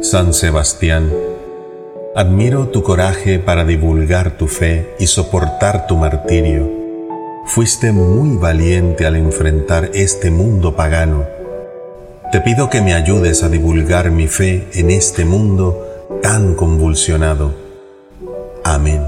San Sebastián, admiro tu coraje para divulgar tu fe y soportar tu martirio. Fuiste muy valiente al enfrentar este mundo pagano. Te pido que me ayudes a divulgar mi fe en este mundo tan convulsionado. Amén.